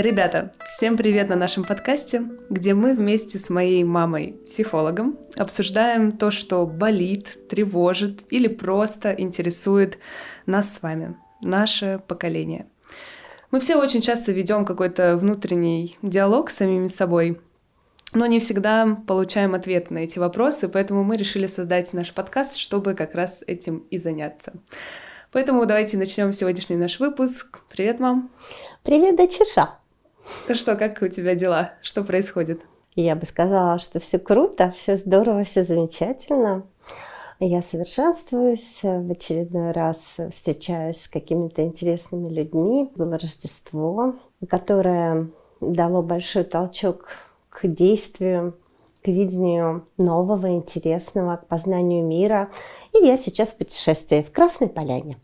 Ребята, всем привет на нашем подкасте, где мы вместе с моей мамой, психологом, обсуждаем то, что болит, тревожит или просто интересует нас с вами, наше поколение. Мы все очень часто ведем какой-то внутренний диалог с самими собой, но не всегда получаем ответ на эти вопросы, поэтому мы решили создать наш подкаст, чтобы как раз этим и заняться. Поэтому давайте начнем сегодняшний наш выпуск. Привет, мам. Привет, дочуша. Ну что, как у тебя дела? Что происходит? Я бы сказала, что все круто, все здорово, все замечательно. Я совершенствуюсь, в очередной раз встречаюсь с какими-то интересными людьми. Было Рождество, которое дало большой толчок к действию, к видению нового, интересного, к познанию мира. И я сейчас в путешествии в Красной Поляне.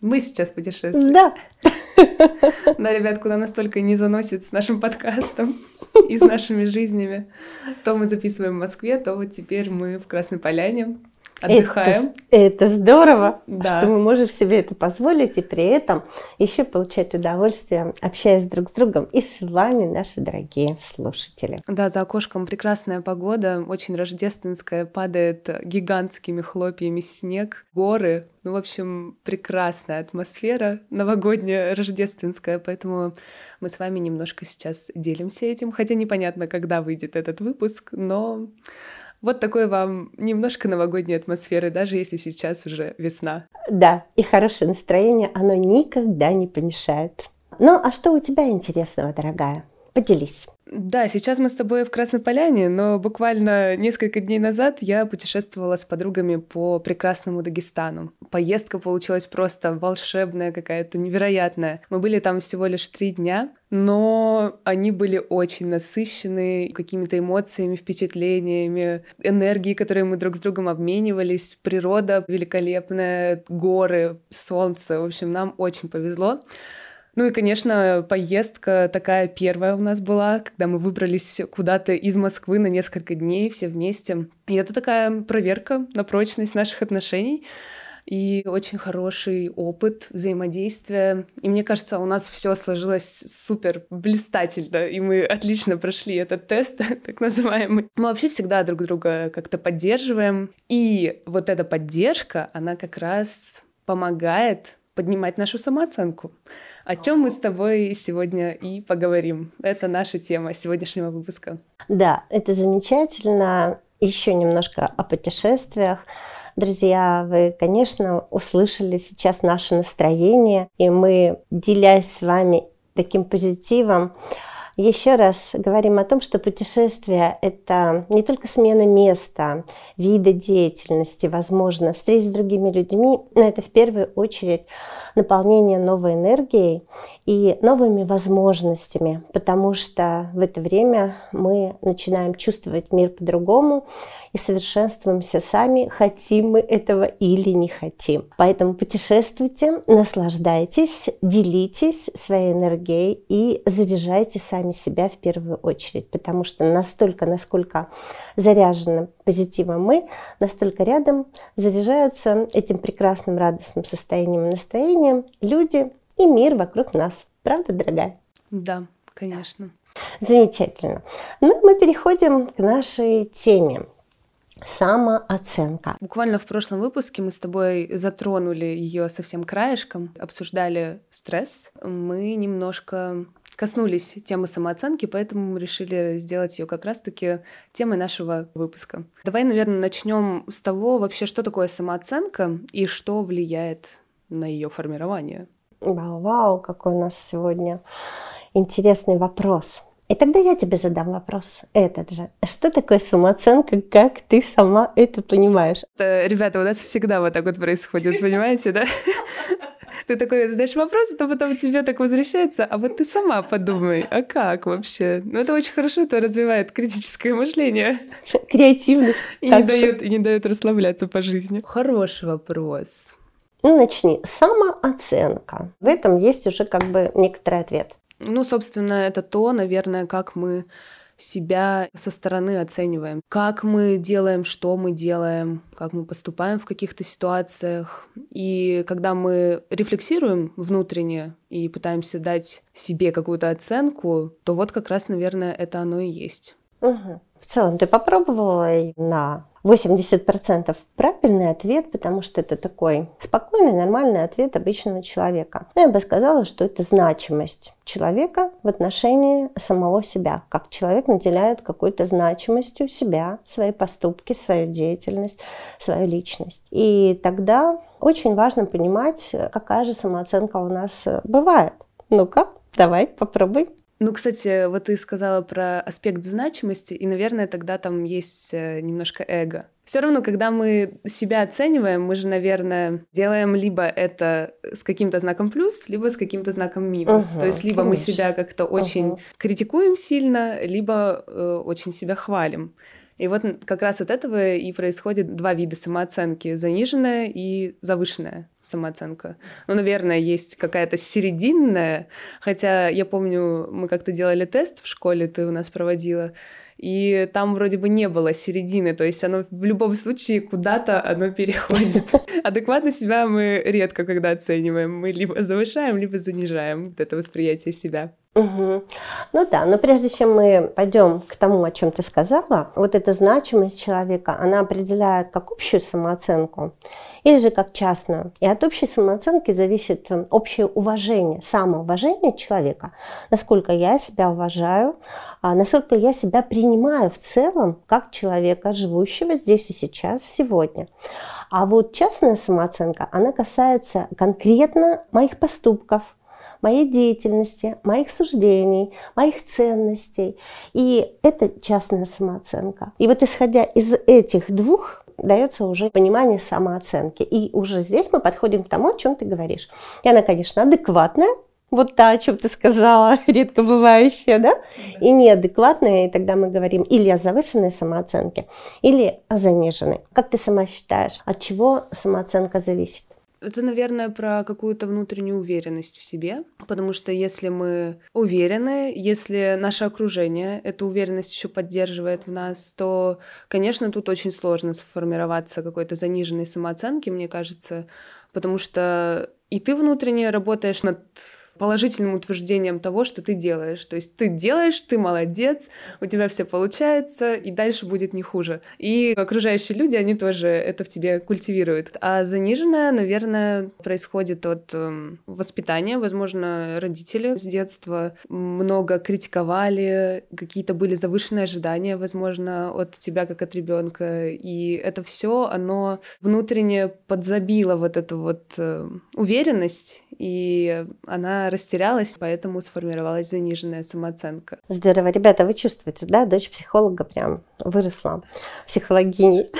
Мы сейчас путешествуем. Да. Да, ребят, куда настолько не заносит с нашим подкастом и с нашими жизнями. То мы записываем в Москве, то вот теперь мы в Красной Поляне отдыхаем. Это, это здорово, да. что мы можем себе это позволить и при этом еще получать удовольствие, общаясь друг с другом и с вами, наши дорогие слушатели. Да, за окошком прекрасная погода, очень рождественская, падает гигантскими хлопьями снег, горы. Ну, в общем, прекрасная атмосфера новогодняя, рождественская, поэтому мы с вами немножко сейчас делимся этим, хотя непонятно, когда выйдет этот выпуск, но вот такой вам немножко новогодней атмосферы, даже если сейчас уже весна. Да, и хорошее настроение, оно никогда не помешает. Ну, а что у тебя интересного, дорогая? Поделись. Да, сейчас мы с тобой в Красной Поляне, но буквально несколько дней назад я путешествовала с подругами по прекрасному Дагестану. Поездка получилась просто волшебная какая-то, невероятная. Мы были там всего лишь три дня, но они были очень насыщены какими-то эмоциями, впечатлениями, энергией, которые мы друг с другом обменивались. Природа великолепная, горы, солнце. В общем, нам очень повезло. Ну и, конечно, поездка такая первая у нас была, когда мы выбрались куда-то из Москвы на несколько дней все вместе. И это такая проверка на прочность наших отношений и очень хороший опыт взаимодействия. И мне кажется, у нас все сложилось супер блистательно, и мы отлично прошли этот тест, так называемый. Мы вообще всегда друг друга как-то поддерживаем, и вот эта поддержка, она как раз помогает поднимать нашу самооценку о чем мы с тобой сегодня и поговорим. Это наша тема сегодняшнего выпуска. Да, это замечательно. Еще немножко о путешествиях. Друзья, вы, конечно, услышали сейчас наше настроение, и мы, делясь с вами таким позитивом, еще раз говорим о том, что путешествие – это не только смена места, вида деятельности, возможно, встреч с другими людьми, но это в первую очередь наполнение новой энергией и новыми возможностями, потому что в это время мы начинаем чувствовать мир по-другому и совершенствуемся сами, хотим мы этого или не хотим. Поэтому путешествуйте, наслаждайтесь, делитесь своей энергией и заряжайте сами себя в первую очередь, потому что настолько, насколько заряжены позитивом мы, настолько рядом заряжаются этим прекрасным радостным состоянием и настроением люди и мир вокруг нас. Правда, дорогая? Да, конечно. Замечательно. Ну, мы переходим к нашей теме самооценка. Буквально в прошлом выпуске мы с тобой затронули ее совсем краешком, обсуждали стресс. Мы немножко коснулись темы самооценки, поэтому мы решили сделать ее как раз-таки темой нашего выпуска. Давай, наверное, начнем с того вообще, что такое самооценка и что влияет на ее формирование. Вау, вау, какой у нас сегодня интересный вопрос. И тогда я тебе задам вопрос этот же. Что такое самооценка, как ты сама это понимаешь? Ребята, у нас всегда вот так вот происходит, понимаете, да? Ты такой задаешь вопрос, то потом тебе так возвращается, а вот ты сама подумай, а как вообще? Ну, это очень хорошо, это развивает критическое мышление. Креативность. И не, дает, и не дает расслабляться по жизни. Хороший вопрос. Ну, начни. Самооценка. В этом есть уже как бы некоторый ответ. Ну, собственно, это то, наверное, как мы себя со стороны оцениваем. Как мы делаем, что мы делаем, как мы поступаем в каких-то ситуациях. И когда мы рефлексируем внутренне и пытаемся дать себе какую-то оценку, то вот как раз, наверное, это оно и есть. Угу. В целом, ты попробовала на 80% правильный ответ, потому что это такой спокойный, нормальный ответ обычного человека. Но я бы сказала, что это значимость человека в отношении самого себя. Как человек наделяет какой-то значимостью себя, свои поступки, свою деятельность, свою личность. И тогда очень важно понимать, какая же самооценка у нас бывает. Ну-ка, давай, попробуй. Ну, кстати, вот ты сказала про аспект значимости, и, наверное, тогда там есть э, немножко эго. Все равно, когда мы себя оцениваем, мы же, наверное, делаем либо это с каким-то знаком плюс, либо с каким-то знаком минус. Угу, То есть либо конечно. мы себя как-то очень угу. критикуем сильно, либо э, очень себя хвалим. И вот как раз от этого и происходит два вида самооценки — заниженная и завышенная самооценка. Ну, наверное, есть какая-то серединная, хотя я помню, мы как-то делали тест в школе, ты у нас проводила, и там вроде бы не было середины, то есть оно в любом случае куда-то оно переходит. Адекватно себя мы редко когда оцениваем, мы либо завышаем, либо занижаем вот это восприятие себя. Угу. Ну да, но прежде чем мы пойдем к тому, о чем ты сказала, вот эта значимость человека, она определяет как общую самооценку или же как частную. И от общей самооценки зависит э, общее уважение, самоуважение человека, насколько я себя уважаю, а насколько я себя принимаю в целом как человека, живущего здесь и сейчас, сегодня. А вот частная самооценка, она касается конкретно моих поступков, моей деятельности, моих суждений, моих ценностей. И это частная самооценка. И вот исходя из этих двух дается уже понимание самооценки. И уже здесь мы подходим к тому, о чем ты говоришь. И она, конечно, адекватная, вот та, о чем ты сказала, редко бывающая, да? И неадекватная, и тогда мы говорим или о завышенной самооценке, или о заниженной. Как ты сама считаешь, от чего самооценка зависит? Это, наверное, про какую-то внутреннюю уверенность в себе, потому что если мы уверены, если наше окружение эту уверенность еще поддерживает в нас, то, конечно, тут очень сложно сформироваться какой-то заниженной самооценки, мне кажется, потому что и ты внутренне работаешь над положительным утверждением того, что ты делаешь. То есть ты делаешь, ты молодец, у тебя все получается, и дальше будет не хуже. И окружающие люди, они тоже это в тебе культивируют. А заниженное, наверное, происходит от э, воспитания. Возможно, родители с детства много критиковали, какие-то были завышенные ожидания, возможно, от тебя как от ребенка. И это все, оно внутренне подзабило вот эту вот э, уверенность, и она растерялась, поэтому сформировалась заниженная самооценка. Здорово. Ребята, вы чувствуете, да, дочь психолога прям выросла психологиней.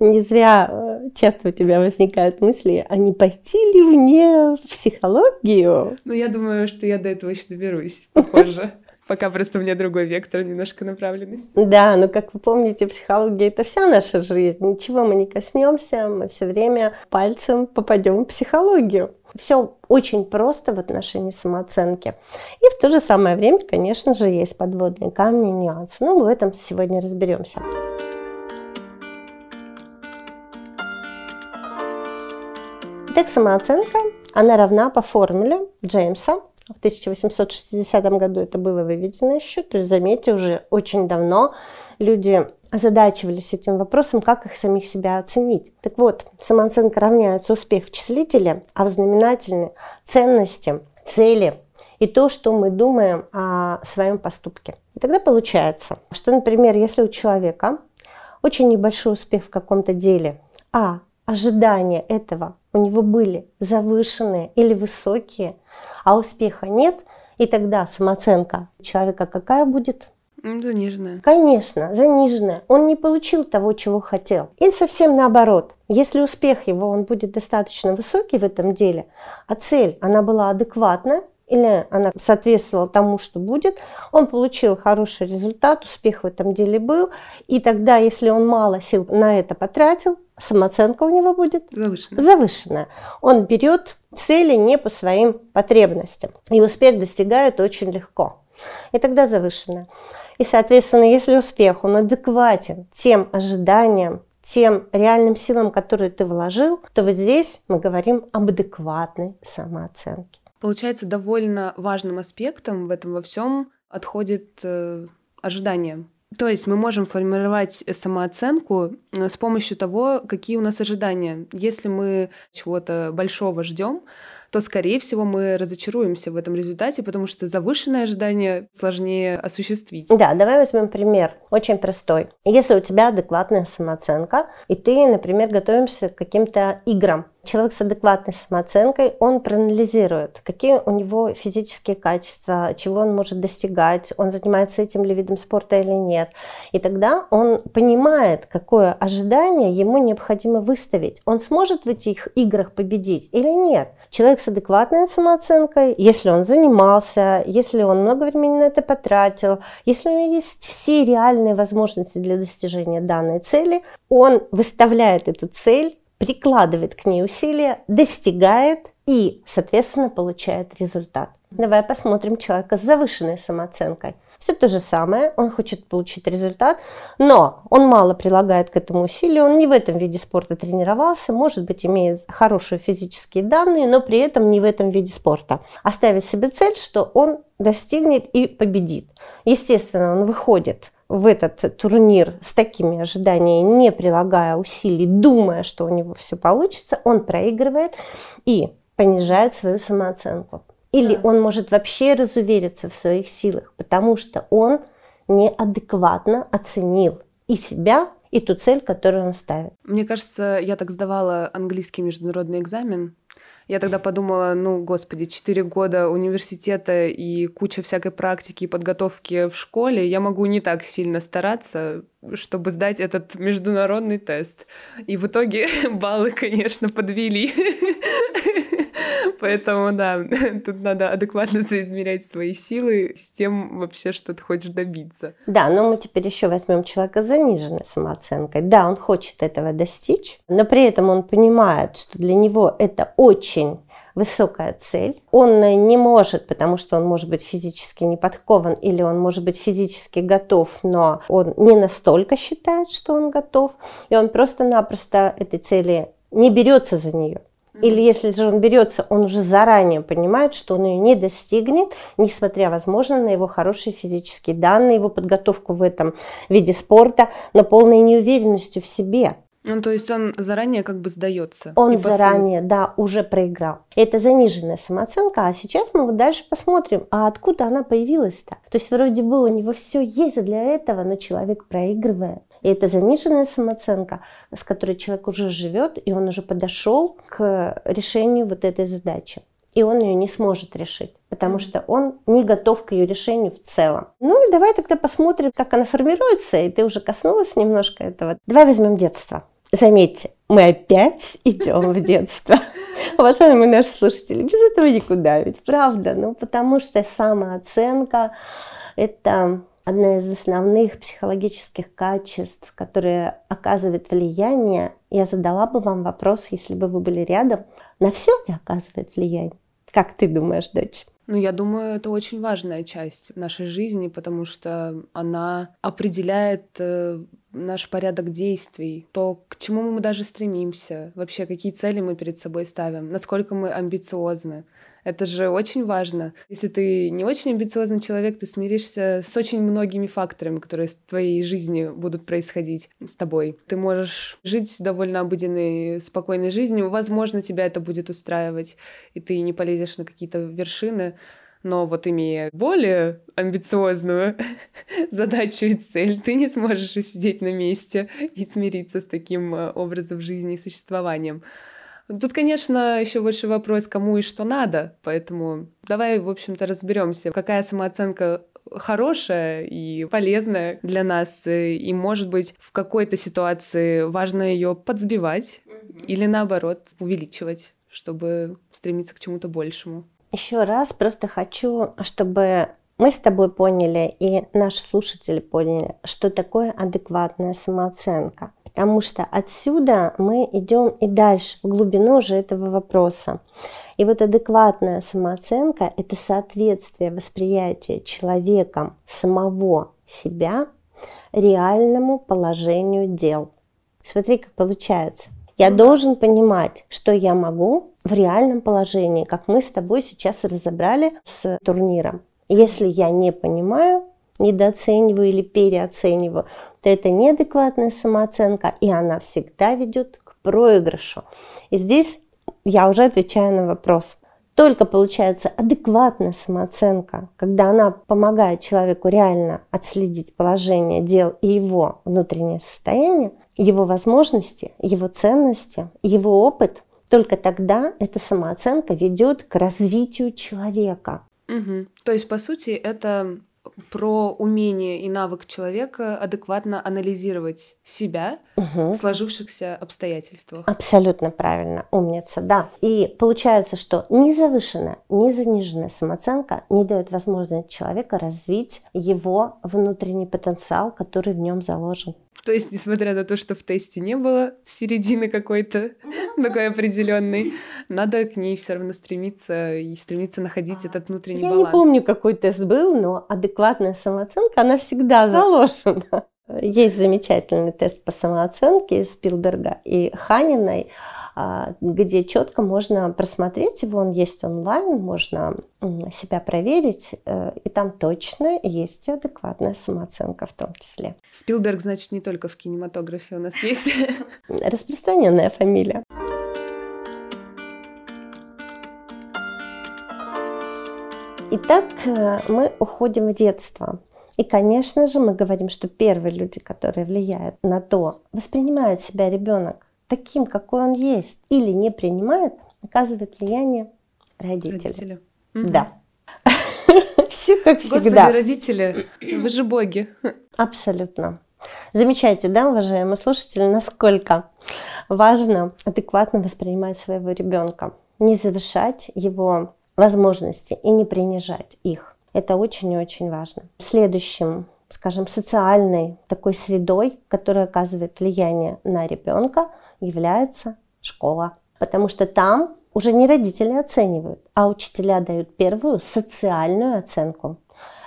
Не зря э, часто у тебя возникают мысли, а не пойти ли мне в психологию? Ну, я думаю, что я до этого еще доберусь, похоже. Пока просто у меня другой вектор, немножко направленность. Да, но как вы помните, психология это вся наша жизнь. Ничего мы не коснемся, мы все время пальцем попадем в психологию. Все очень просто в отношении самооценки. И в то же самое время, конечно же, есть подводные камни нюансы. Но мы в этом сегодня разберемся. Итак, самооценка, она равна по формуле Джеймса в 1860 году это было выведено еще. То есть, заметьте, уже очень давно люди озадачивались этим вопросом, как их самих себя оценить. Так вот, самооценка равняется успех в числителе, а в знаменательной ценности, цели и то, что мы думаем о своем поступке. И тогда получается, что, например, если у человека очень небольшой успех в каком-то деле, а ожидания этого у него были завышенные или высокие, а успеха нет, и тогда самооценка человека какая будет? Заниженная. Конечно, заниженная. Он не получил того, чего хотел. И совсем наоборот. Если успех его, он будет достаточно высокий в этом деле, а цель, она была адекватна, или она соответствовала тому, что будет, он получил хороший результат, успех в этом деле был, и тогда, если он мало сил на это потратил, самооценка у него будет завышенная. завышенная. Он берет цели не по своим потребностям, и успех достигает очень легко. и тогда завышенная. И, соответственно, если успех, он адекватен тем ожиданиям, тем реальным силам, которые ты вложил, то вот здесь мы говорим об адекватной самооценке. Получается, довольно важным аспектом в этом во всем отходит э, ожидание. То есть мы можем формировать самооценку э, с помощью того, какие у нас ожидания. Если мы чего-то большого ждем, то, скорее всего, мы разочаруемся в этом результате, потому что завышенное ожидание сложнее осуществить. Да, давай возьмем пример, очень простой. Если у тебя адекватная самооценка, и ты, например, готовишься к каким-то играм, Человек с адекватной самооценкой, он проанализирует, какие у него физические качества, чего он может достигать, он занимается этим ли видом спорта или нет. И тогда он понимает, какое ожидание ему необходимо выставить. Он сможет в этих играх победить или нет. Человек с адекватной самооценкой, если он занимался, если он много времени на это потратил, если у него есть все реальные возможности для достижения данной цели, он выставляет эту цель прикладывает к ней усилия, достигает и, соответственно, получает результат. Давай посмотрим человека с завышенной самооценкой. Все то же самое, он хочет получить результат, но он мало прилагает к этому усилию, он не в этом виде спорта тренировался, может быть, имеет хорошие физические данные, но при этом не в этом виде спорта. Оставит себе цель, что он достигнет и победит. Естественно, он выходит в этот турнир с такими ожиданиями, не прилагая усилий, думая, что у него все получится, он проигрывает и понижает свою самооценку. Или он может вообще разувериться в своих силах, потому что он неадекватно оценил и себя, и ту цель, которую он ставит. Мне кажется, я так сдавала английский международный экзамен, я тогда подумала, ну, господи, четыре года университета и куча всякой практики и подготовки в школе, я могу не так сильно стараться, чтобы сдать этот международный тест. И в итоге баллы, конечно, подвели. Поэтому, да, тут надо адекватно соизмерять свои силы с тем вообще, что ты хочешь добиться. Да, но мы теперь еще возьмем человека с заниженной самооценкой. Да, он хочет этого достичь, но при этом он понимает, что для него это очень высокая цель. Он не может, потому что он может быть физически не подкован или он может быть физически готов, но он не настолько считает, что он готов, и он просто-напросто этой цели не берется за нее. Или если же он берется, он уже заранее понимает, что он ее не достигнет, несмотря, возможно, на его хорошие физические данные, его подготовку в этом виде спорта, но полной неуверенностью в себе. Ну, то есть он заранее как бы сдается. Он заранее, сути... да, уже проиграл. Это заниженная самооценка, а сейчас мы вот дальше посмотрим, а откуда она появилась-то? То есть вроде бы у него все есть для этого, но человек проигрывает. И это заниженная самооценка, с которой человек уже живет, и он уже подошел к решению вот этой задачи. И он ее не сможет решить, потому что он не готов к ее решению в целом. Ну давай тогда посмотрим, как она формируется, и ты уже коснулась немножко этого. Давай возьмем детство. Заметьте, мы опять идем в детство. Уважаемые наши слушатели, без этого никуда, ведь правда? Ну, потому что самооценка – это одна из основных психологических качеств, которые оказывает влияние, я задала бы вам вопрос, если бы вы были рядом, на все ли оказывает влияние? Как ты думаешь, дочь? Ну, я думаю, это очень важная часть нашей жизни, потому что она определяет э, наш порядок действий, то, к чему мы даже стремимся, вообще какие цели мы перед собой ставим, насколько мы амбициозны. Это же очень важно. Если ты не очень амбициозный человек, ты смиришься с очень многими факторами, которые в твоей жизни будут происходить с тобой. Ты можешь жить довольно обыденной, спокойной жизнью. Возможно, тебя это будет устраивать, и ты не полезешь на какие-то вершины. Но вот имея более амбициозную задачу и цель, ты не сможешь усидеть на месте и смириться с таким э, образом жизни и существованием. Тут, конечно, еще больше вопрос, кому и что надо, поэтому давай, в общем-то, разберемся, какая самооценка хорошая и полезная для нас, и, может быть, в какой-то ситуации важно ее подсбивать или, наоборот, увеличивать, чтобы стремиться к чему-то большему. Еще раз просто хочу, чтобы мы с тобой поняли и наши слушатели поняли, что такое адекватная самооценка. Потому что отсюда мы идем и дальше, в глубину уже этого вопроса. И вот адекватная самооценка – это соответствие восприятия человеком самого себя реальному положению дел. Смотри, как получается. Я должен понимать, что я могу в реальном положении, как мы с тобой сейчас разобрали с турниром. Если я не понимаю, недооцениваю или переоцениваю, то это неадекватная самооценка, и она всегда ведет к проигрышу. И здесь я уже отвечаю на вопрос. Только получается адекватная самооценка, когда она помогает человеку реально отследить положение дел и его внутреннее состояние, его возможности, его ценности, его опыт, только тогда эта самооценка ведет к развитию человека. Угу. То есть, по сути, это про умение и навык человека адекватно анализировать себя угу. в сложившихся обстоятельствах. Абсолютно правильно, умница, да. И получается, что ни завышенная, ни заниженная самооценка не дает возможность человека развить его внутренний потенциал, который в нем заложен. То есть, несмотря на то, что в тесте не было середины какой-то такой определенной, надо к ней все равно стремиться и стремиться находить этот внутренний Я баланс. Я не помню, какой тест был, но адекватная самооценка, она всегда заложена. Есть замечательный тест по самооценке Спилберга и Ханиной. А, где четко можно просмотреть его, он есть онлайн, можно себя проверить, э, и там точно есть адекватная самооценка в том числе. Спилберг, значит, не только в кинематографе у нас есть. Распространенная фамилия. Итак, э, мы уходим в детство. И, конечно же, мы говорим, что первые люди, которые влияют на то, воспринимает себя ребенок таким, какой он есть, или не принимает, оказывает влияние родители. Родители. Да. Все как всегда. Господи, родители, вы же боги. Абсолютно. Замечайте, да, уважаемые слушатели, насколько важно адекватно воспринимать своего ребенка, не завышать его возможности и не принижать их. Это очень и очень важно. Следующим, скажем, социальной такой средой, которая оказывает влияние на ребенка, является школа. Потому что там уже не родители оценивают, а учителя дают первую социальную оценку.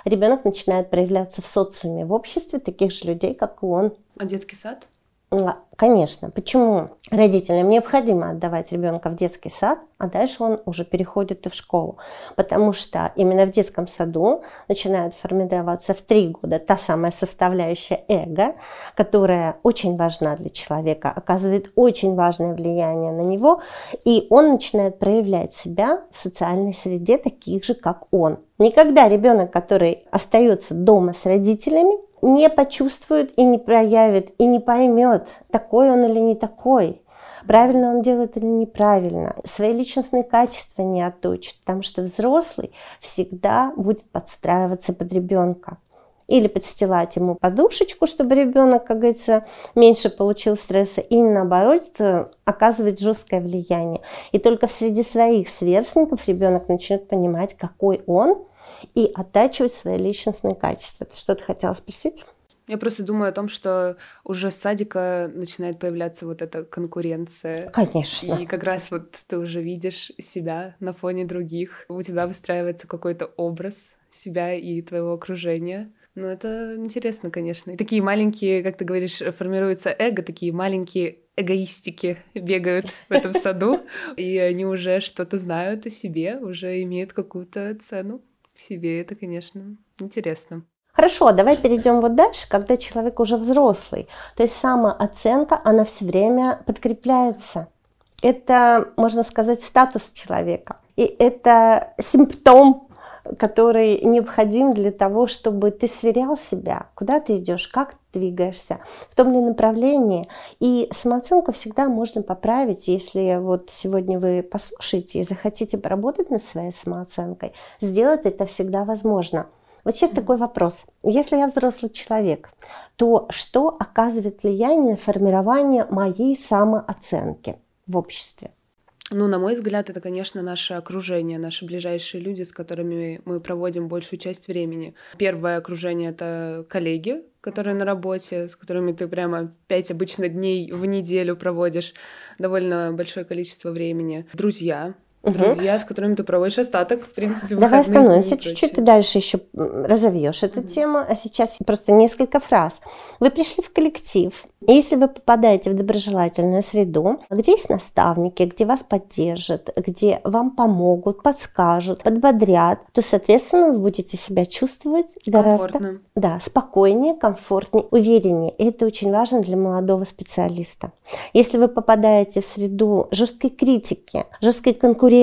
Ребенок начинает проявляться в социуме, в обществе таких же людей, как и он. А детский сад? А, конечно. Почему родителям необходимо отдавать ребенка в детский сад, а дальше он уже переходит и в школу? Потому что именно в детском саду начинает формироваться в три года та самая составляющая эго, которая очень важна для человека, оказывает очень важное влияние на него, и он начинает проявлять себя в социальной среде таких же, как он. Никогда ребенок, который остается дома с родителями, не почувствует и не проявит, и не поймет, такой он или не такой, правильно он делает или неправильно, свои личностные качества не отточит, потому что взрослый всегда будет подстраиваться под ребенка. Или подстилать ему подушечку, чтобы ребенок, как говорится, меньше получил стресса, и наоборот э, оказывать жесткое влияние. И только среди своих сверстников ребенок начнет понимать, какой он, и оттачивать свои личностные качества. Ты что-то хотела спросить? Я просто думаю о том, что уже с садика начинает появляться вот эта конкуренция. Конечно. И как раз вот ты уже видишь себя на фоне других. У тебя выстраивается какой-то образ себя и твоего окружения. Ну, это интересно, конечно. И такие маленькие, как ты говоришь, формируется эго, такие маленькие эгоистики бегают в этом саду, и они уже что-то знают о себе, уже имеют какую-то цену себе. Это, конечно, интересно. Хорошо, давай перейдем вот дальше, когда человек уже взрослый. То есть самооценка, она все время подкрепляется. Это, можно сказать, статус человека. И это симптом, который необходим для того, чтобы ты сверял себя, куда ты идешь, как двигаешься, в том ли направлении. И самооценку всегда можно поправить, если вот сегодня вы послушаете и захотите поработать над своей самооценкой, сделать это всегда возможно. Вот сейчас такой вопрос. Если я взрослый человек, то что оказывает влияние на формирование моей самооценки в обществе? Ну, на мой взгляд, это, конечно, наше окружение, наши ближайшие люди, с которыми мы проводим большую часть времени. Первое окружение — это коллеги, которые на работе, с которыми ты прямо пять обычно дней в неделю проводишь довольно большое количество времени. Друзья, друзья, с которыми ты проводишь остаток, в принципе, Давай остановимся чуть-чуть, ты дальше еще разовьешь эту угу. тему, а сейчас просто несколько фраз. Вы пришли в коллектив, и если вы попадаете в доброжелательную среду, где есть наставники, где вас поддержат, где вам помогут, подскажут, подбодрят, то, соответственно, вы будете себя чувствовать гораздо да, спокойнее, комфортнее, увереннее. И это очень важно для молодого специалиста. Если вы попадаете в среду жесткой критики, жесткой конкуренции,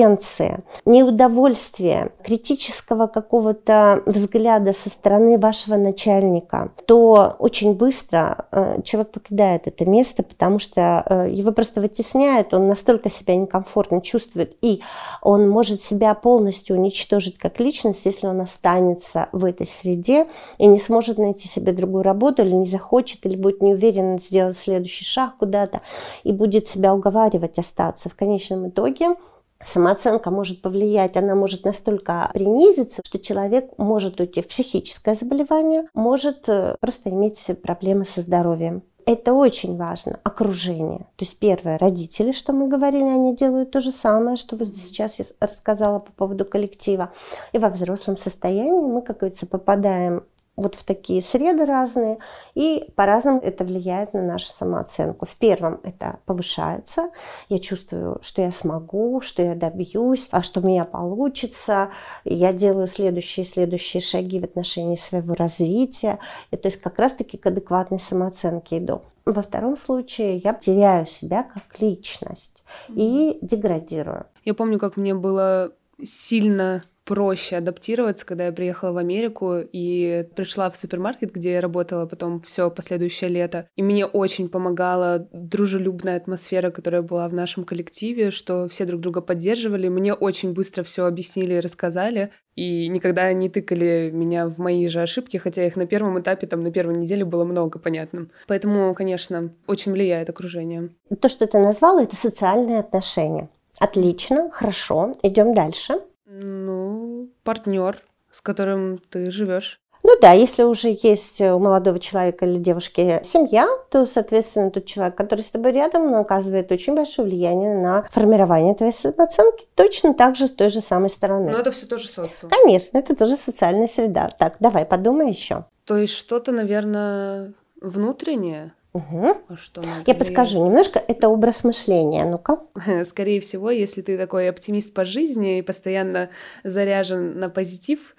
неудовольствия, критического какого-то взгляда со стороны вашего начальника, то очень быстро э, человек покидает это место, потому что э, его просто вытесняет, он настолько себя некомфортно чувствует, и он может себя полностью уничтожить как личность, если он останется в этой среде и не сможет найти себе другую работу, или не захочет, или будет неуверенно сделать следующий шаг куда-то, и будет себя уговаривать остаться. В конечном итоге самооценка может повлиять, она может настолько принизиться, что человек может уйти в психическое заболевание, может э, просто иметь проблемы со здоровьем. Это очень важно. Окружение. То есть первое, родители, что мы говорили, они делают то же самое, что вот сейчас я рассказала по поводу коллектива. И во взрослом состоянии мы, как говорится, попадаем вот в такие среды разные, и по-разному это влияет на нашу самооценку. В первом это повышается, я чувствую, что я смогу, что я добьюсь, а что у меня получится, я делаю следующие следующие шаги в отношении своего развития, и, то есть как раз-таки к адекватной самооценке иду. Во втором случае я теряю себя как личность и деградирую. Я помню, как мне было сильно проще адаптироваться, когда я приехала в Америку и пришла в супермаркет, где я работала потом все последующее лето. И мне очень помогала дружелюбная атмосфера, которая была в нашем коллективе, что все друг друга поддерживали. Мне очень быстро все объяснили и рассказали. И никогда не тыкали меня в мои же ошибки, хотя их на первом этапе, там, на первой неделе было много понятным. Поэтому, конечно, очень влияет окружение. То, что ты назвала, это социальные отношения. Отлично, хорошо, идем дальше. Ну, партнер, с которым ты живешь. Ну да, если уже есть у молодого человека или девушки семья, то, соответственно, тот человек, который с тобой рядом, он оказывает очень большое влияние на формирование твоей самооценки, точно так же с той же самой стороны. Но это все тоже социум. Конечно, это тоже социальная среда. Так, давай, подумай еще. То есть что-то, наверное, внутреннее, Угу. А что Я подскажу немножко, это образ мышления, ну-ка. Скорее всего, если ты такой оптимист по жизни и постоянно заряжен на позитив,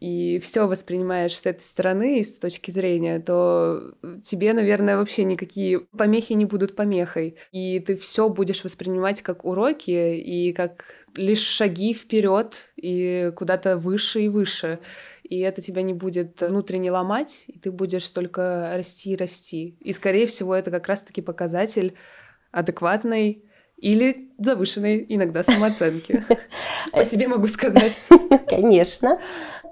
и все воспринимаешь с этой стороны и с точки зрения, то тебе, наверное, вообще никакие помехи не будут помехой. И ты все будешь воспринимать как уроки и как лишь шаги вперед и куда-то выше и выше и это тебя не будет внутренне ломать, и ты будешь только расти и расти. И, скорее всего, это как раз-таки показатель адекватной или завышенной иногда самооценки. По себе могу сказать. Конечно.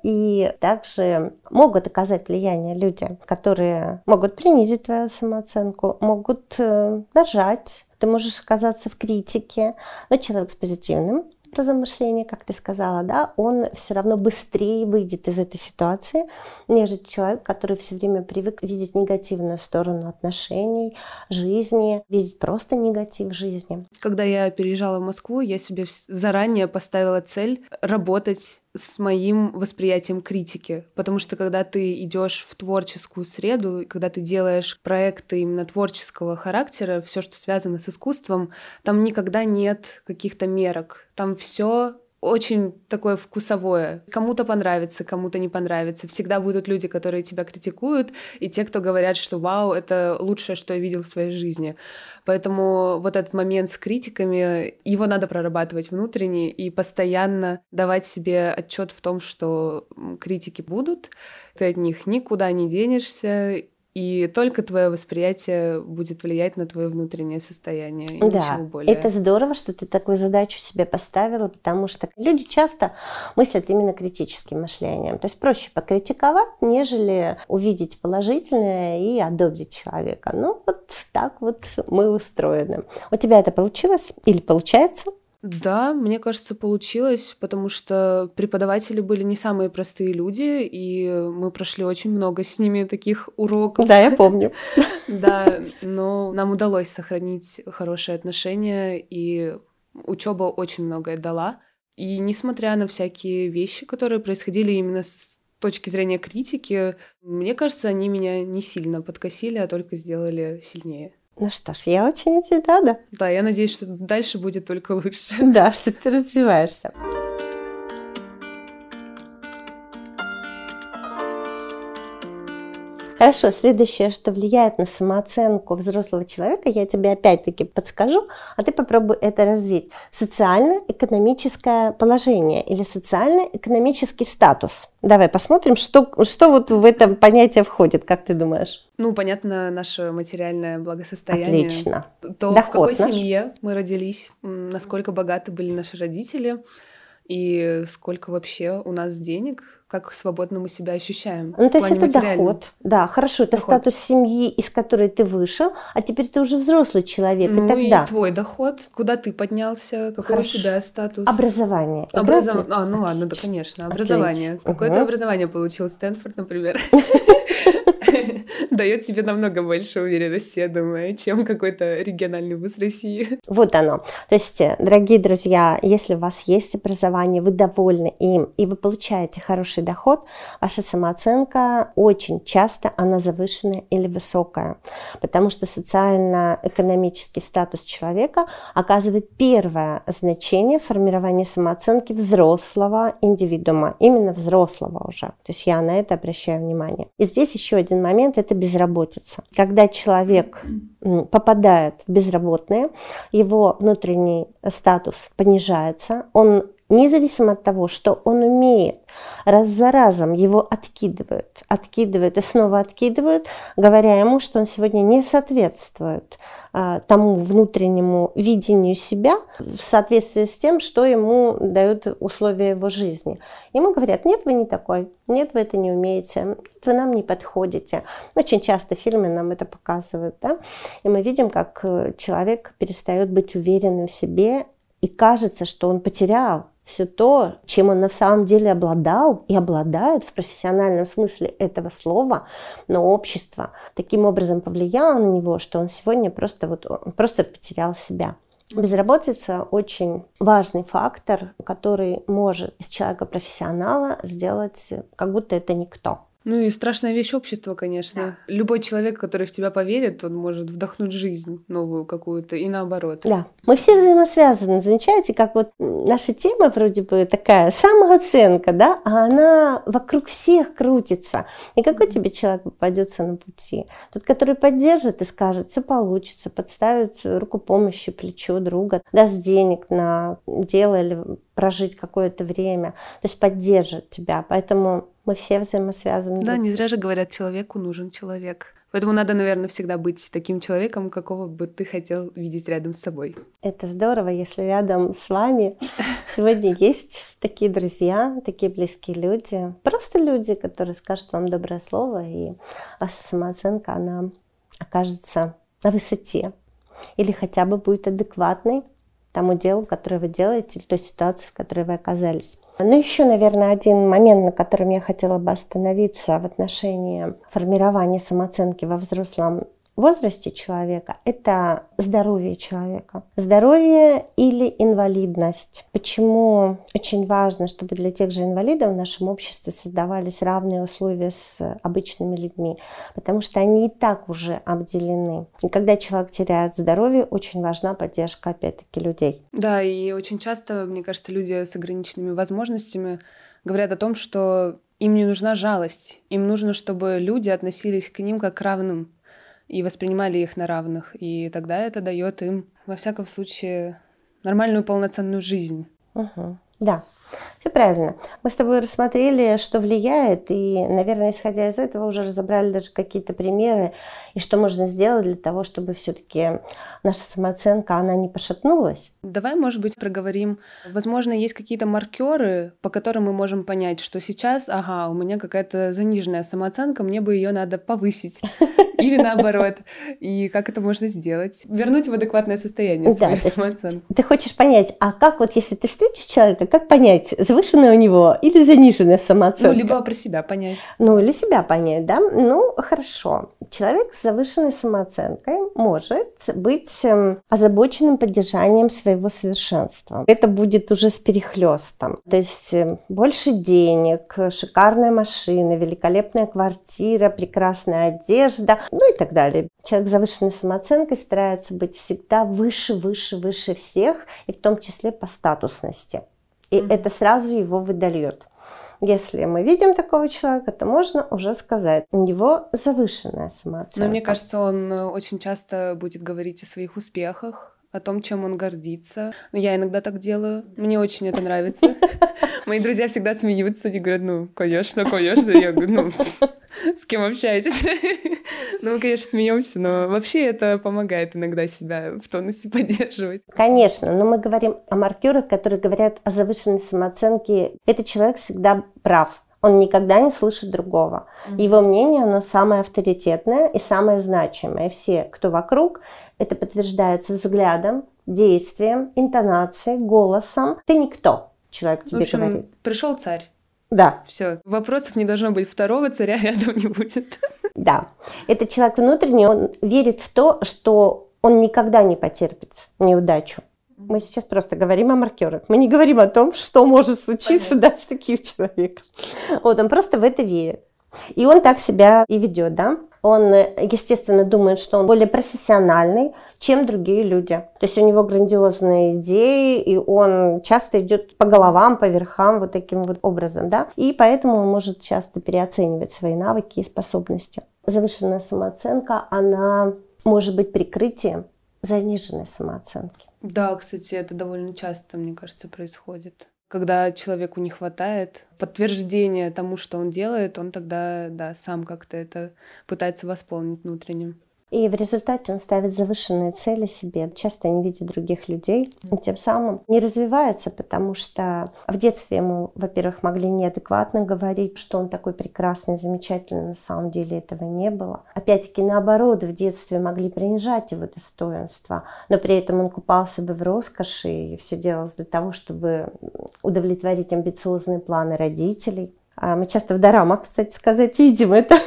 И также могут оказать влияние люди, которые могут принизить твою самооценку, могут э, нажать, ты можешь оказаться в критике, но человек с позитивным образом мышления, как ты сказала, да, он все равно быстрее выйдет из этой ситуации, нежели человек, который все время привык видеть негативную сторону отношений, жизни, видеть просто негатив жизни. Когда я переезжала в Москву, я себе заранее поставила цель работать с моим восприятием критики. Потому что когда ты идешь в творческую среду, когда ты делаешь проекты именно творческого характера, все, что связано с искусством, там никогда нет каких-то мерок. Там все очень такое вкусовое. Кому-то понравится, кому-то не понравится. Всегда будут люди, которые тебя критикуют, и те, кто говорят, что вау, это лучшее, что я видел в своей жизни. Поэтому вот этот момент с критиками, его надо прорабатывать внутренне и постоянно давать себе отчет в том, что критики будут, ты от них никуда не денешься, и только твое восприятие будет влиять на твое внутреннее состояние. И да, ничего более. это здорово, что ты такую задачу себе поставила, потому что люди часто мыслят именно критическим мышлением. То есть проще покритиковать, нежели увидеть положительное и одобрить человека. Ну вот так вот мы устроены. У тебя это получилось или получается? Да, мне кажется, получилось, потому что преподаватели были не самые простые люди, и мы прошли очень много с ними таких уроков. Да, я помню. Да, но нам удалось сохранить хорошие отношения, и Учеба очень многое дала. И несмотря на всякие вещи, которые происходили именно с точки зрения критики, мне кажется, они меня не сильно подкосили, а только сделали сильнее. Ну что ж, я очень этим рада. Да, я надеюсь, что дальше будет только лучше. Да, что ты развиваешься. Хорошо, следующее, что влияет на самооценку взрослого человека, я тебе опять-таки подскажу, а ты попробуй это развить. Социально-экономическое положение или социально-экономический статус. Давай посмотрим, что, что вот в это понятие входит, как ты думаешь? Ну, понятно, наше материальное благосостояние. Отлично. То, Доход в какой наш. семье мы родились, насколько богаты были наши родители, и сколько вообще у нас денег, как свободно мы себя ощущаем. Ну, то есть это доход. Да, хорошо, это доход. статус семьи, из которой ты вышел, а теперь ты уже взрослый человек. Ну и, тогда... и твой доход, куда ты поднялся, какой хорошо. у тебя статус. Образование. Образов... А, ну ладно, да, конечно, образование. Отлично. Какое угу. образование получил Стэнфорд, например? дает тебе намного больше уверенности, я думаю, чем какой-то региональный вуз России. Вот оно. То есть, э, дорогие друзья, если у вас есть образование, вы довольны им, и вы получаете хороший доход, ваша самооценка очень часто она завышенная или высокая, потому что социально-экономический статус человека оказывает первое значение формирования самооценки взрослого индивидуума, именно взрослого уже. То есть я на это обращаю внимание. И здесь еще один момент – это безработица. Когда человек попадает в безработное, его внутренний статус понижается, он независимо от того, что он умеет, раз за разом его откидывают, откидывают и снова откидывают, говоря ему, что он сегодня не соответствует а, тому внутреннему видению себя в соответствии с тем, что ему дают условия его жизни. Ему говорят, нет, вы не такой, нет, вы это не умеете, нет, вы нам не подходите. Очень часто фильмы нам это показывают, да? и мы видим, как э, человек перестает быть уверенным в себе и кажется, что он потерял все то, чем он на самом деле обладал и обладает в профессиональном смысле этого слова, но общество таким образом повлияло на него, что он сегодня просто, вот, просто потерял себя. Безработица очень важный фактор, который может из человека профессионала сделать, как будто это никто. Ну и страшная вещь общества, конечно. Да. Любой человек, который в тебя поверит, он может вдохнуть жизнь новую какую-то и наоборот. Да. Мы все взаимосвязаны. Замечаете, как вот наша тема вроде бы такая самооценка, да, а она вокруг всех крутится. И какой тебе человек попадется на пути? Тот, который поддержит и скажет, все получится, подставит руку помощи, плечо друга, даст денег на дело или прожить какое-то время, то есть поддержит тебя. Поэтому мы все взаимосвязаны. Да, не зря же говорят, человеку нужен человек. Поэтому надо, наверное, всегда быть таким человеком, какого бы ты хотел видеть рядом с собой. Это здорово, если рядом с вами сегодня есть такие друзья, такие близкие люди, просто люди, которые скажут вам доброе слово, и ваша самооценка, она окажется на высоте или хотя бы будет адекватной тому делу, которое вы делаете, или той ситуации, в которой вы оказались. Ну, еще, наверное, один момент, на котором я хотела бы остановиться в отношении формирования самооценки во взрослом возрасте человека – это здоровье человека. Здоровье или инвалидность. Почему очень важно, чтобы для тех же инвалидов в нашем обществе создавались равные условия с обычными людьми? Потому что они и так уже обделены. И когда человек теряет здоровье, очень важна поддержка, опять-таки, людей. Да, и очень часто, мне кажется, люди с ограниченными возможностями говорят о том, что им не нужна жалость. Им нужно, чтобы люди относились к ним как к равным и воспринимали их на равных. И тогда это дает им, во всяком случае, нормальную полноценную жизнь. Угу. Да, все правильно. Мы с тобой рассмотрели, что влияет, и, наверное, исходя из этого, уже разобрали даже какие-то примеры, и что можно сделать для того, чтобы все-таки наша самооценка, она не пошатнулась. Давай, может быть, проговорим. Возможно, есть какие-то маркеры, по которым мы можем понять, что сейчас, ага, у меня какая-то заниженная самооценка, мне бы ее надо повысить. Или наоборот. И как это можно сделать? Вернуть в адекватное состояние свою да, самооценку. Ты хочешь понять, а как вот если ты встретишь человека, как понять, завышенная у него или заниженная самооценка? Ну, либо про себя понять. Ну, или себя понять, да? Ну, хорошо. Человек с завышенной самооценкой может быть эм, озабоченным поддержанием своего совершенства. Это будет уже с перехлестом. То есть эм, больше денег, шикарная машина, великолепная квартира, прекрасная одежда, ну и так далее. Человек с завышенной самооценкой старается быть всегда выше, выше, выше всех, и в том числе по статусности. И mm-hmm. это сразу его выдает. Если мы видим такого человека, то можно уже сказать, у него завышенная самооценка. Но мне кажется, он э, очень часто будет говорить о своих успехах, о том, чем он гордится. Я иногда так делаю. Мне очень это нравится. Мои друзья всегда смеются и говорят, ну, конечно, конечно. Я говорю, ну, с кем общаетесь? ну, мы, конечно, смеемся, но вообще это помогает иногда себя в тонусе поддерживать. Конечно, но мы говорим о маркерах, которые говорят о завышенной самооценке. Этот человек всегда прав. Он никогда не слышит другого. Его мнение, оно самое авторитетное и самое значимое. Все, кто вокруг, это подтверждается взглядом, действием, интонацией, голосом. Ты никто, человек тебе в общем, говорит. Пришел царь. Да. Все. Вопросов не должно быть. Второго царя рядом не будет. Да. Этот человек внутренний, он верит в то, что он никогда не потерпит неудачу. Мы сейчас просто говорим о маркерах. Мы не говорим о том, что может случиться да, с таким человеком. Вот он просто в это верит. И он так себя и ведет, да. Он, естественно, думает, что он более профессиональный, чем другие люди. То есть у него грандиозные идеи, и он часто идет по головам, по верхам вот таким вот образом, да. И поэтому он может часто переоценивать свои навыки и способности. Завышенная самооценка, она может быть прикрытием заниженной самооценки. Да, кстати, это довольно часто, мне кажется, происходит. Когда человеку не хватает подтверждения тому, что он делает, он тогда, да, сам как-то это пытается восполнить внутренним. И в результате он ставит завышенные цели себе, часто не видя других людей, и тем самым не развивается, потому что в детстве ему, во-первых, могли неадекватно говорить, что он такой прекрасный, замечательный, на самом деле этого не было. Опять-таки, наоборот, в детстве могли принижать его достоинство, но при этом он купался бы в роскоши и все делалось для того, чтобы удовлетворить амбициозные планы родителей. А мы часто в дорамах, кстати сказать, видим это.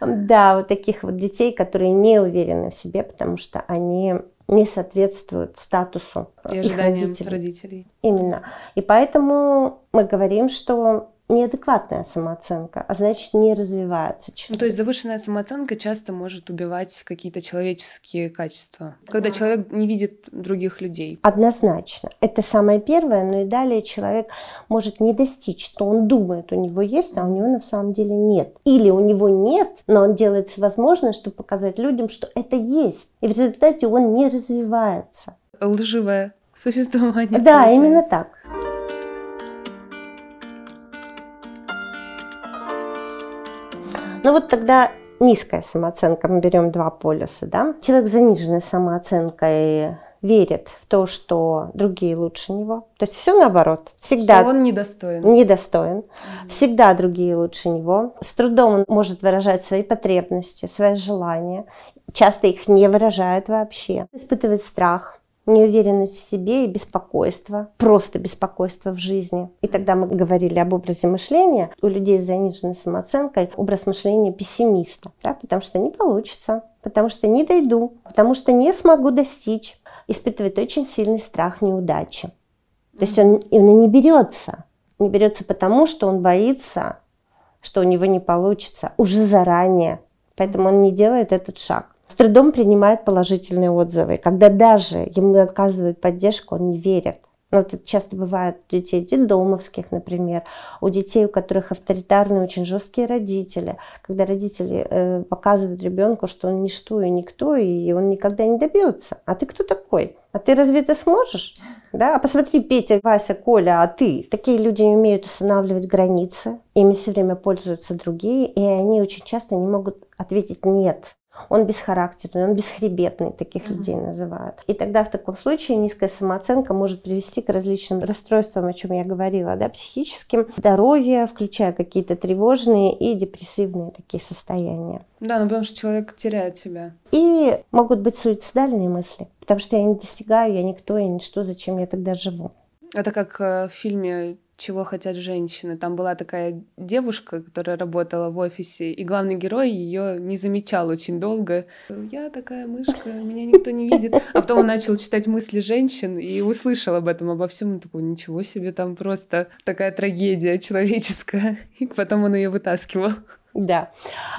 Да, вот таких вот детей, которые не уверены в себе, потому что они не соответствуют статусу и их родителей. родителей. Именно. И поэтому мы говорим, что неадекватная самооценка, а значит не развивается человек. Ну, то есть завышенная самооценка часто может убивать какие-то человеческие качества, когда человек не видит других людей. Однозначно. Это самое первое, но и далее человек может не достичь, что он думает, у него есть, а у него на самом деле нет. Или у него нет, но он делает все возможное, чтобы показать людям, что это есть. И в результате он не развивается. Лживое существование. Да, получается. именно так. Ну вот тогда низкая самооценка, мы берем два полюса, да. Человек с заниженной самооценкой верит в то, что другие лучше него. То есть все наоборот. Всегда что он недостоин. Недостоин. Mm-hmm. Всегда другие лучше него. С трудом он может выражать свои потребности, свои желания. Часто их не выражает вообще. Испытывает страх, неуверенность в себе и беспокойство, просто беспокойство в жизни. И тогда мы говорили об образе мышления. У людей с заниженной самооценкой образ мышления пессимиста, да, потому что не получится, потому что не дойду, потому что не смогу достичь. Испытывает очень сильный страх неудачи. То есть он, он не берется. Не берется потому, что он боится, что у него не получится уже заранее. Поэтому он не делает этот шаг трудом принимает положительные отзывы. Когда даже ему оказывают поддержку, он не верит. Ну, это часто бывает у детей детдомовских, например, у детей, у которых авторитарные, очень жесткие родители, когда родители э, показывают ребенку, что он ничто и никто, и он никогда не добьется. А ты кто такой? А ты разве это сможешь? Да? А посмотри, Петя, Вася, Коля, а ты? Такие люди не умеют устанавливать границы, ими все время пользуются другие, и они очень часто не могут ответить «нет». Он бесхарактерный, он бесхребетный, таких mm-hmm. людей называют. И тогда в таком случае низкая самооценка может привести к различным расстройствам, о чем я говорила, да, психическим, здоровье, включая какие-то тревожные и депрессивные такие состояния. Да, ну потому что человек теряет себя. И могут быть суицидальные мысли, потому что я не достигаю, я никто, я ничто, зачем я тогда живу. Это как э, в фильме чего хотят женщины. Там была такая девушка, которая работала в офисе, и главный герой ее не замечал очень долго. Я такая мышка, меня никто не видит. А потом он начал читать мысли женщин и услышал об этом, обо всем. Он такой, ничего себе, там просто такая трагедия человеческая. И потом он ее вытаскивал. Да.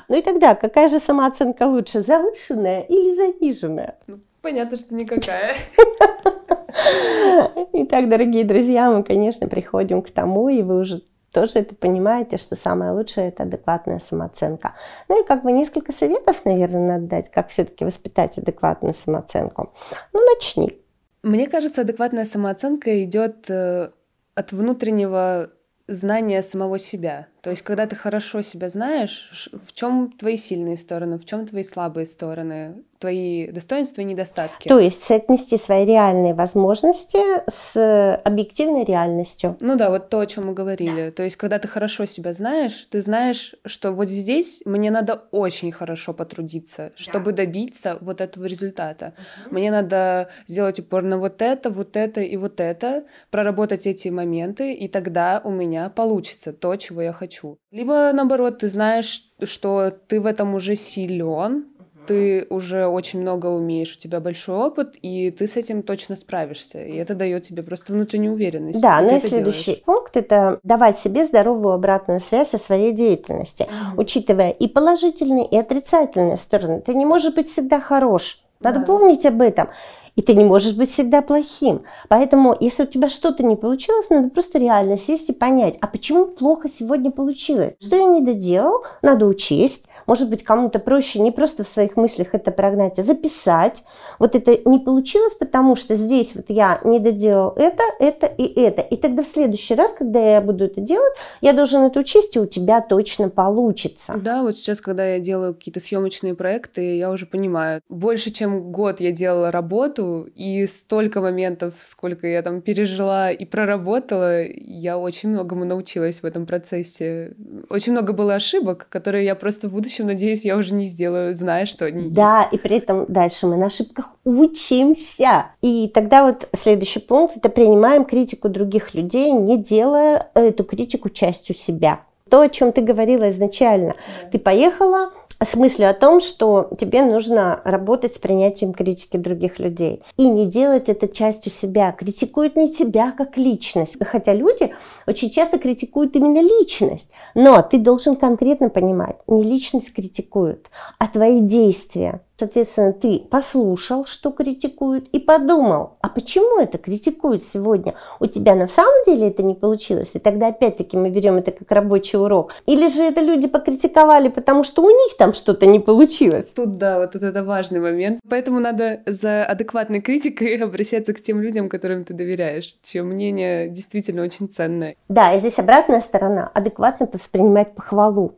Ну и тогда, какая же самооценка лучше, завышенная или заниженная? Ну, понятно, что никакая. Итак, дорогие друзья, мы, конечно, приходим к тому, и вы уже тоже это понимаете, что самое лучшее – это адекватная самооценка. Ну и как бы несколько советов, наверное, надо дать, как все-таки воспитать адекватную самооценку. Ну, начни. Мне кажется, адекватная самооценка идет э, от внутреннего знания самого себя. То есть, когда ты хорошо себя знаешь, в чем твои сильные стороны, в чем твои слабые стороны, твои достоинства и недостатки. То есть соотнести свои реальные возможности с объективной реальностью. Ну да, вот то, о чем мы говорили. То есть, когда ты хорошо себя знаешь, ты знаешь, что вот здесь мне надо очень хорошо потрудиться, чтобы да. добиться вот этого результата. Угу. Мне надо сделать упор на вот это, вот это и вот это, проработать эти моменты, и тогда у меня получится то, чего я хочу хочу. Либо наоборот, ты знаешь, что ты в этом уже силен, ты уже очень много умеешь, у тебя большой опыт, и ты с этим точно справишься. И это дает тебе просто внутреннюю уверенность. Да, ну и следующий делаешь. пункт – это давать себе здоровую обратную связь о своей деятельности, mm-hmm. учитывая и положительные, и отрицательные стороны. Ты не можешь быть всегда хорош. Надо да. помнить об этом. И ты не можешь быть всегда плохим. Поэтому, если у тебя что-то не получилось, надо просто реально сесть и понять, а почему плохо сегодня получилось? Что я не доделал, надо учесть, может быть, кому-то проще не просто в своих мыслях это прогнать, а записать. Вот это не получилось, потому что здесь вот я не доделал это, это и это. И тогда в следующий раз, когда я буду это делать, я должен это учесть, и у тебя точно получится. Да, вот сейчас, когда я делаю какие-то съемочные проекты, я уже понимаю, больше чем год я делала работу, и столько моментов, сколько я там пережила и проработала, я очень многому научилась в этом процессе. Очень много было ошибок, которые я просто в будущем будущем, надеюсь, я уже не сделаю, зная, что они Да, есть. и при этом дальше мы на ошибках учимся. И тогда вот следующий пункт – это принимаем критику других людей, не делая эту критику частью себя. То, о чем ты говорила изначально. Да. Ты поехала, с мыслью о том, что тебе нужно работать с принятием критики других людей. И не делать это частью себя. Критикуют не тебя как личность. Хотя люди очень часто критикуют именно личность. Но ты должен конкретно понимать, не личность критикуют, а твои действия. Соответственно, ты послушал, что критикуют, и подумал, а почему это критикуют сегодня? У тебя на самом деле это не получилось? И тогда опять-таки мы берем это как рабочий урок. Или же это люди покритиковали, потому что у них там что-то не получилось? Тут, да, вот это важный момент. Поэтому надо за адекватной критикой обращаться к тем людям, которым ты доверяешь, чье мнение действительно очень ценное. Да, и здесь обратная сторона. Адекватно воспринимать похвалу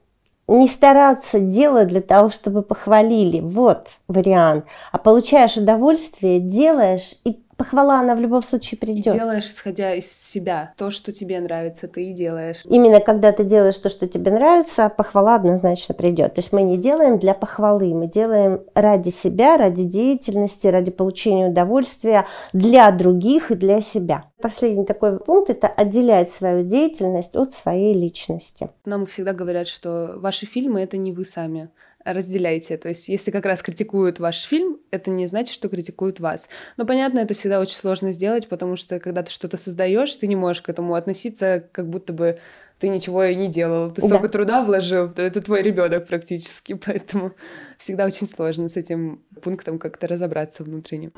не стараться делать для того, чтобы похвалили. Вот вариант. А получаешь удовольствие, делаешь и похвала, она в любом случае придет. Делаешь, исходя из себя. То, что тебе нравится, ты и делаешь. Именно когда ты делаешь то, что тебе нравится, похвала однозначно придет. То есть мы не делаем для похвалы, мы делаем ради себя, ради деятельности, ради получения удовольствия для других и для себя. Последний такой пункт – это отделять свою деятельность от своей личности. Нам всегда говорят, что ваши фильмы – это не вы сами разделяйте. То есть, если как раз критикуют ваш фильм, это не значит, что критикуют вас. Но понятно, это всегда очень сложно сделать, потому что когда ты что-то создаешь, ты не можешь к этому относиться, как будто бы ты ничего и не делал. Ты столько да. труда вложил, это твой ребенок практически, поэтому всегда очень сложно с этим пунктом как-то разобраться внутренне.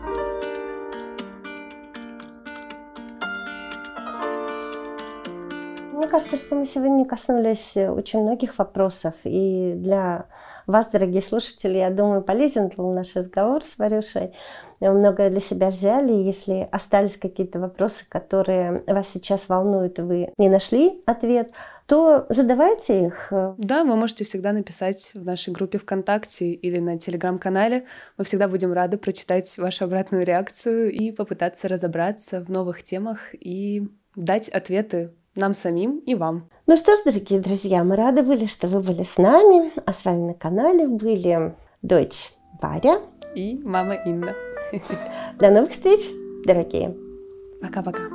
Кажется, что мы сегодня коснулись очень многих вопросов, и для вас, дорогие слушатели, я думаю, полезен был наш разговор с Варюшей. Многое для себя взяли. Если остались какие-то вопросы, которые вас сейчас волнуют, и вы не нашли ответ, то задавайте их. Да, вы можете всегда написать в нашей группе ВКонтакте или на Телеграм-канале. Мы всегда будем рады прочитать вашу обратную реакцию и попытаться разобраться в новых темах и дать ответы нам самим и вам. Ну что ж, дорогие друзья, мы рады были, что вы были с нами, а с вами на канале были дочь Варя и мама Инна. До новых встреч, дорогие. Пока-пока.